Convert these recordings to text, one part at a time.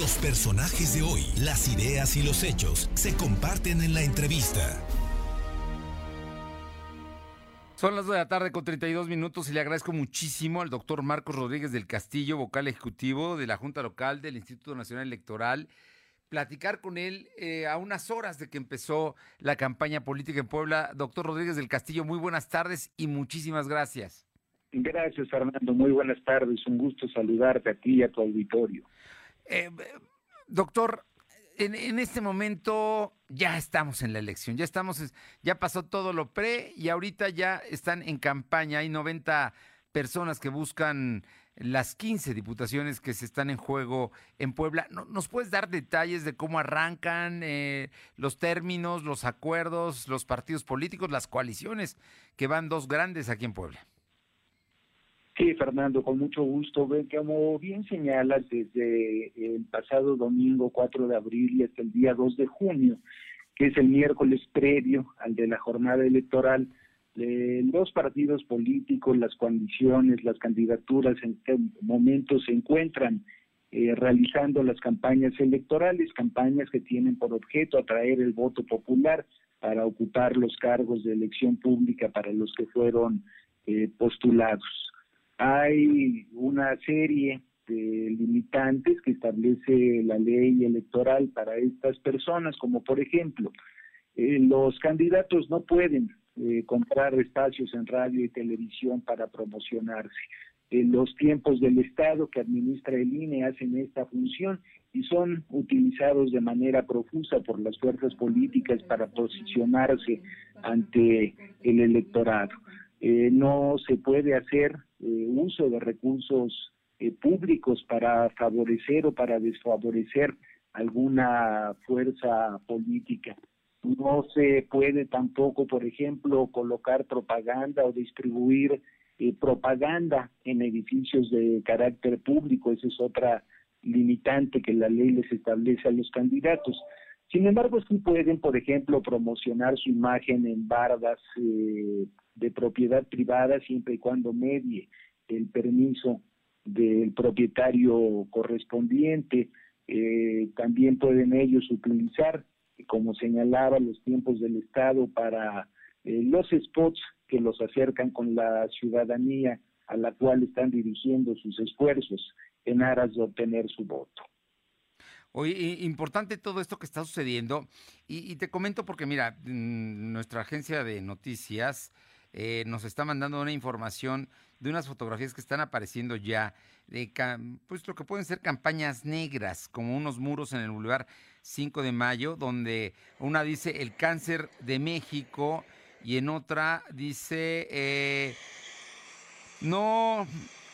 Los personajes de hoy, las ideas y los hechos se comparten en la entrevista. Son las 2 de la tarde con 32 minutos y le agradezco muchísimo al doctor Marcos Rodríguez del Castillo, vocal ejecutivo de la Junta Local del Instituto Nacional Electoral, platicar con él eh, a unas horas de que empezó la campaña política en Puebla. Doctor Rodríguez del Castillo, muy buenas tardes y muchísimas gracias. Gracias, Fernando. Muy buenas tardes. Un gusto saludarte a ti y a tu auditorio. Eh, doctor, en, este momento ya estamos en la elección, ya estamos, ya pasó todo lo pre y ahorita ya están en campaña. Hay 90 personas que buscan las 15 diputaciones que se están en juego en Puebla. ¿Nos puedes dar detalles de cómo arrancan eh, los términos, los acuerdos, los partidos políticos, las coaliciones, que van dos grandes aquí en Puebla? Sí, Fernando, con mucho gusto. Como bien señalas, desde el pasado domingo 4 de abril y hasta el día 2 de junio, que es el miércoles previo al de la jornada electoral, los partidos políticos, las coaliciones, las candidaturas en este momento se encuentran eh, realizando las campañas electorales, campañas que tienen por objeto atraer el voto popular para ocupar los cargos de elección pública para los que fueron eh, postulados. Hay una serie de limitantes que establece la ley electoral para estas personas, como por ejemplo, eh, los candidatos no pueden eh, comprar espacios en radio y televisión para promocionarse. Eh, los tiempos del Estado que administra el INE hacen esta función y son utilizados de manera profusa por las fuerzas políticas para posicionarse ante el electorado. No se puede hacer eh, uso de recursos eh, públicos para favorecer o para desfavorecer alguna fuerza política. No se puede tampoco, por ejemplo, colocar propaganda o distribuir eh, propaganda en edificios de carácter público. Esa es otra limitante que la ley les establece a los candidatos. Sin embargo, sí pueden, por ejemplo, promocionar su imagen en bardas de propiedad privada siempre y cuando medie el permiso del propietario correspondiente. Eh, también pueden ellos utilizar, como señalaba, los tiempos del Estado para eh, los spots que los acercan con la ciudadanía a la cual están dirigiendo sus esfuerzos en aras de obtener su voto. Oye, importante todo esto que está sucediendo y, te comento porque mira, mm, nuestra agencia de noticias eh, nos está mandando una información de unas fotografías que están apareciendo ya de pues lo que pueden ser campañas negras, como unos muros en el Boulevard 5 de Mayo, donde una dice el cáncer de México y en otra dice eh, no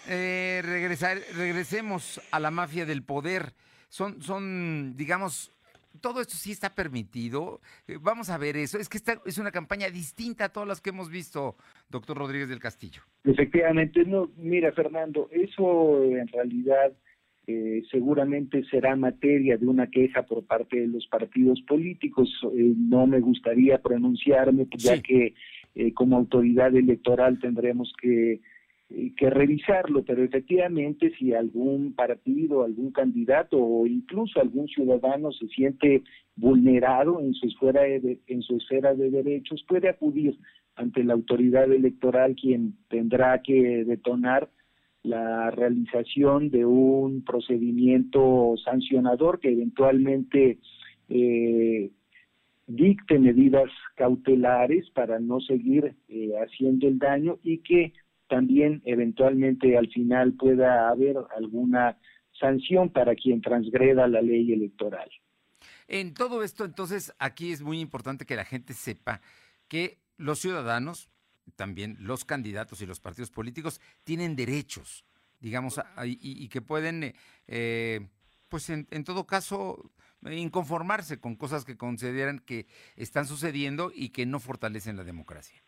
eh, regresar, regresemos a la mafia del poder. Son, son, digamos, todo esto sí está permitido. Eh, vamos a ver eso. Es que esta es una campaña distinta a todas las que hemos visto, doctor Rodríguez del Castillo. Efectivamente, no, mira, Fernando, eso en realidad eh, seguramente será materia de una queja por parte de los partidos políticos. Eh, no me gustaría pronunciarme, ya que como autoridad electoral tendremos que que revisarlo, pero efectivamente si algún partido, algún candidato o incluso algún ciudadano se siente vulnerado en su esfera de, en su esfera de derechos, puede acudir ante la autoridad electoral quien tendrá que detonar la realización de un procedimiento sancionador que eventualmente eh, dicte medidas cautelares para no seguir eh, haciendo el daño y que también eventualmente al final pueda haber alguna sanción para quien transgreda la ley electoral. En todo esto, entonces, aquí es muy importante que la gente sepa que los ciudadanos, también los candidatos y los partidos políticos, tienen derechos, digamos, y, que pueden, eh, pues en, en, todo caso, inconformarse con cosas que consideran que están sucediendo y que no fortalecen la democracia.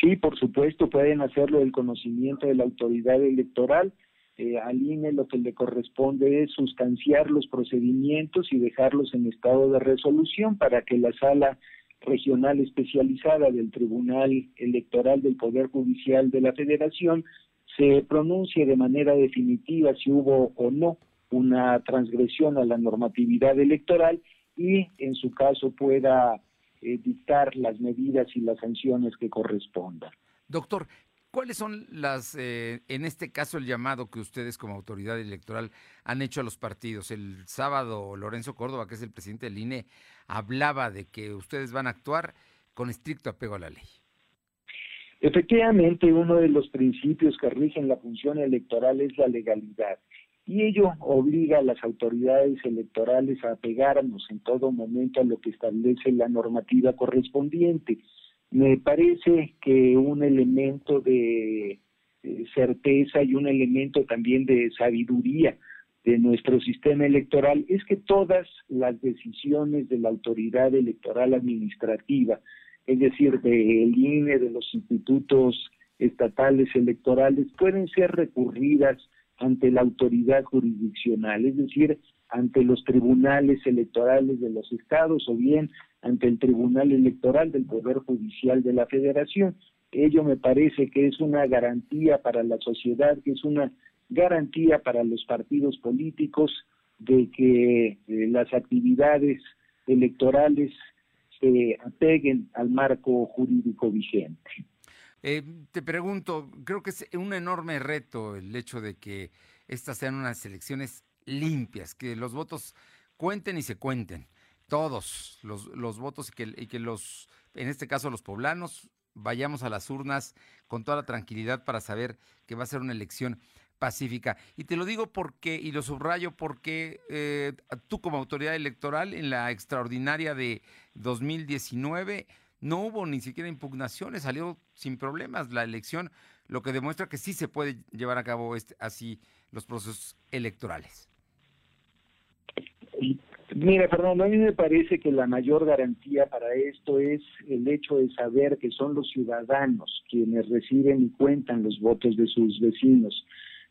Sí, por supuesto, pueden hacerlo del conocimiento de la autoridad electoral. Eh, al INE lo que le corresponde es sustanciar los procedimientos y dejarlos en estado de resolución para que la sala regional especializada del Tribunal Electoral del Poder Judicial de la Federación se pronuncie de manera definitiva si hubo o no una transgresión a la normatividad electoral y en su caso pueda eh, dictar las medidas y las sanciones que correspondan. Doctor, ¿Cuáles son las, eh, en este caso, el llamado que ustedes como autoridad electoral han hecho a los partidos? El sábado, Lorenzo Córdoba, que es el presidente del INE, hablaba de que ustedes van a actuar con estricto apego a la ley. Efectivamente, uno de los principios que rigen la función electoral es la legalidad y ello obliga a las autoridades electorales a apegarnos en todo momento a lo que establece la normativa correspondiente. Me parece que un elemento de certeza y un elemento también de sabiduría de nuestro sistema electoral es que todas las decisiones de la autoridad electoral administrativa, es decir, del INE, de los institutos estatales electorales, pueden ser recurridas ante la autoridad jurisdiccional, es decir, ante los tribunales electorales de los estados o bien ante el Tribunal Electoral del Poder Judicial de la Federación. Ello me parece que es una garantía para la sociedad, que es una garantía para los partidos políticos de que eh, las actividades electorales se apeguen al marco jurídico vigente. Eh, te pregunto, creo que es un enorme reto el hecho de que estas sean unas elecciones limpias, que los votos cuenten y se cuenten, todos los, votos y que, y que los, en este caso los poblanos, vayamos a las urnas con toda la tranquilidad para saber que va a ser una elección pacífica. Y te lo digo porque, y lo subrayo porque eh, tú como autoridad electoral en la extraordinaria de 2019 no hubo ni siquiera impugnaciones, salió sin problemas la elección, lo que demuestra que sí se puede llevar a cabo este, así los procesos electorales. Mira, Fernando, a mí me parece que la mayor garantía para esto es el hecho de saber que son los ciudadanos quienes reciben y cuentan los votos de sus vecinos.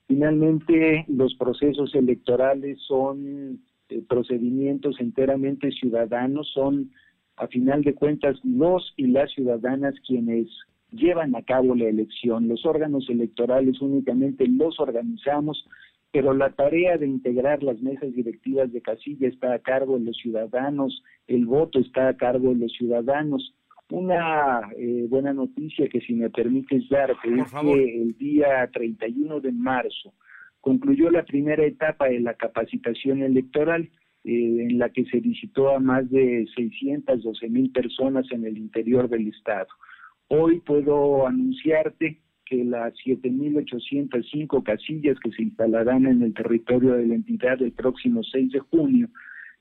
Finalmente, los procesos electorales son eh, procedimientos enteramente ciudadanos, son a final de cuentas los y las ciudadanas quienes llevan a cabo la elección. Los órganos electorales únicamente los organizamos, pero la tarea de integrar las mesas directivas de casilla está a cargo de los ciudadanos, el voto está a cargo de los ciudadanos. Una eh, buena noticia que si me permites dar es que el día 31 de marzo concluyó la primera etapa de la capacitación electoral en la que se visitó a más de 612 mil personas en el interior del estado. Hoy puedo anunciarte que las 7.805 casillas que se instalarán en el territorio de la entidad el próximo 6 de junio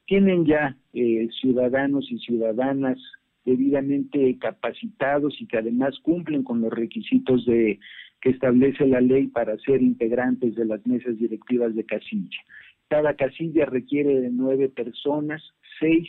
tienen ya eh, ciudadanos y ciudadanas debidamente capacitados y que además cumplen con los requisitos de que establece la ley para ser integrantes de las mesas directivas de casilla. Cada casilla requiere de nueve personas, seis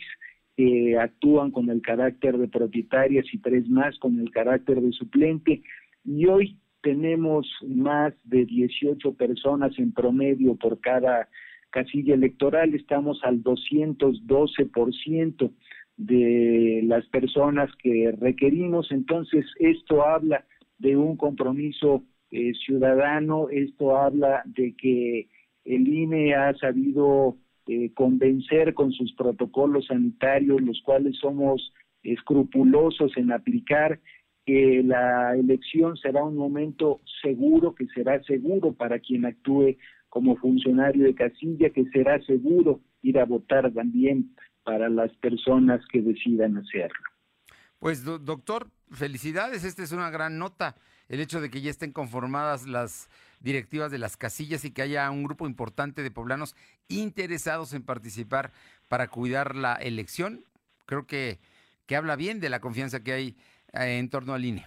que actúan con el carácter de propietarias y tres más con el carácter de suplente. Y hoy tenemos más de 18 personas en promedio por cada casilla electoral, estamos al 212% de las personas que requerimos, entonces esto habla de un compromiso eh, ciudadano, esto habla de que el INE ha sabido eh, convencer con sus protocolos sanitarios, los cuales somos escrupulosos en aplicar, que la elección será un momento seguro, que será seguro para quien actúe como funcionario de casilla, que será seguro ir a votar también para las personas que decidan hacerlo. Pues doctor, felicidades, esta es una gran nota, el hecho de que ya estén conformadas las directivas de las casillas y que haya un grupo importante de poblanos interesados en participar para cuidar la elección, creo que, que habla bien de la confianza que hay eh, en torno al INE.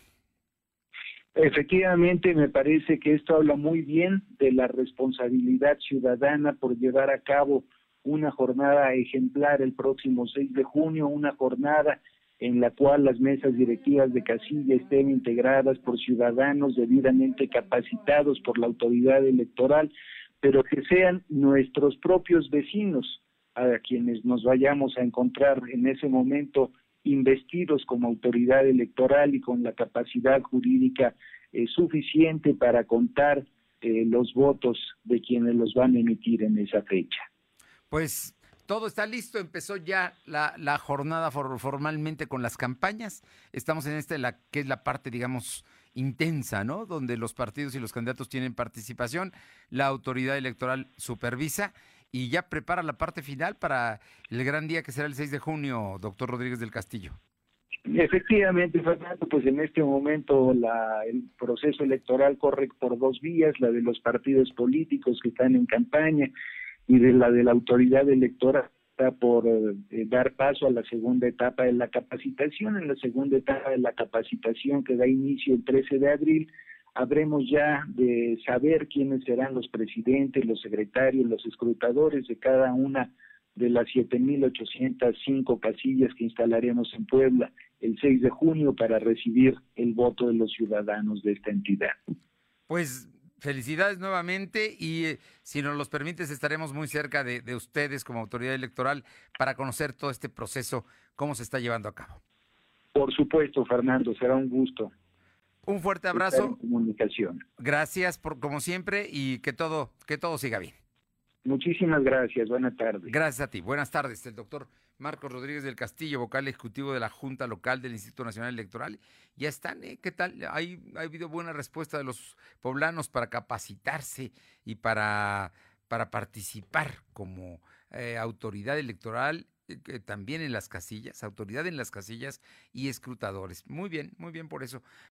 Efectivamente, me parece que esto habla muy bien de la responsabilidad ciudadana por llevar a cabo una jornada ejemplar el próximo 6 de junio, una jornada en la cual las mesas directivas de casilla estén integradas por ciudadanos debidamente capacitados por la autoridad electoral, pero que sean nuestros propios vecinos a quienes nos vayamos a encontrar en ese momento investidos como autoridad electoral y con la capacidad jurídica eh, suficiente para contar eh, los votos de quienes los van a emitir en esa fecha. Pues todo está listo, empezó ya la, la jornada formalmente con las campañas. Estamos en esta, la, que es la parte, digamos, intensa, ¿no? Donde los partidos y los candidatos tienen participación, la autoridad electoral supervisa y ya prepara la parte final para el gran día que será el 6 de junio, doctor Rodríguez del Castillo. Efectivamente, Fernando, pues en este momento la, el proceso electoral corre por dos vías, la de los partidos políticos que están en campaña y de la de la autoridad electoral por eh, dar paso a la segunda etapa de la capacitación. En la segunda etapa de la capacitación que da inicio el 13 de abril, habremos ya de saber quiénes serán los presidentes, los secretarios, los escrutadores de cada una de las 7.805 casillas que instalaremos en Puebla el 6 de junio para recibir el voto de los ciudadanos de esta entidad. Pues felicidades nuevamente y eh, si nos los permites estaremos muy cerca de, de, ustedes como autoridad electoral para conocer todo este proceso, cómo se está llevando a cabo. Por supuesto, Fernando, será un gusto. Un fuerte abrazo. comunicación. Gracias por como siempre y que todo que todo siga bien. Muchísimas gracias. Buenas tardes. Gracias a ti. Buenas tardes. El doctor Marcos Rodríguez del Castillo, vocal ejecutivo de la Junta Local del Instituto Nacional Electoral. Ya están, ¿eh? ¿Qué tal? Hay, ha habido buena respuesta de los poblanos para capacitarse y para, para participar como eh, autoridad electoral eh, también en las casillas, autoridad en las casillas y escrutadores. Muy bien, muy bien por eso.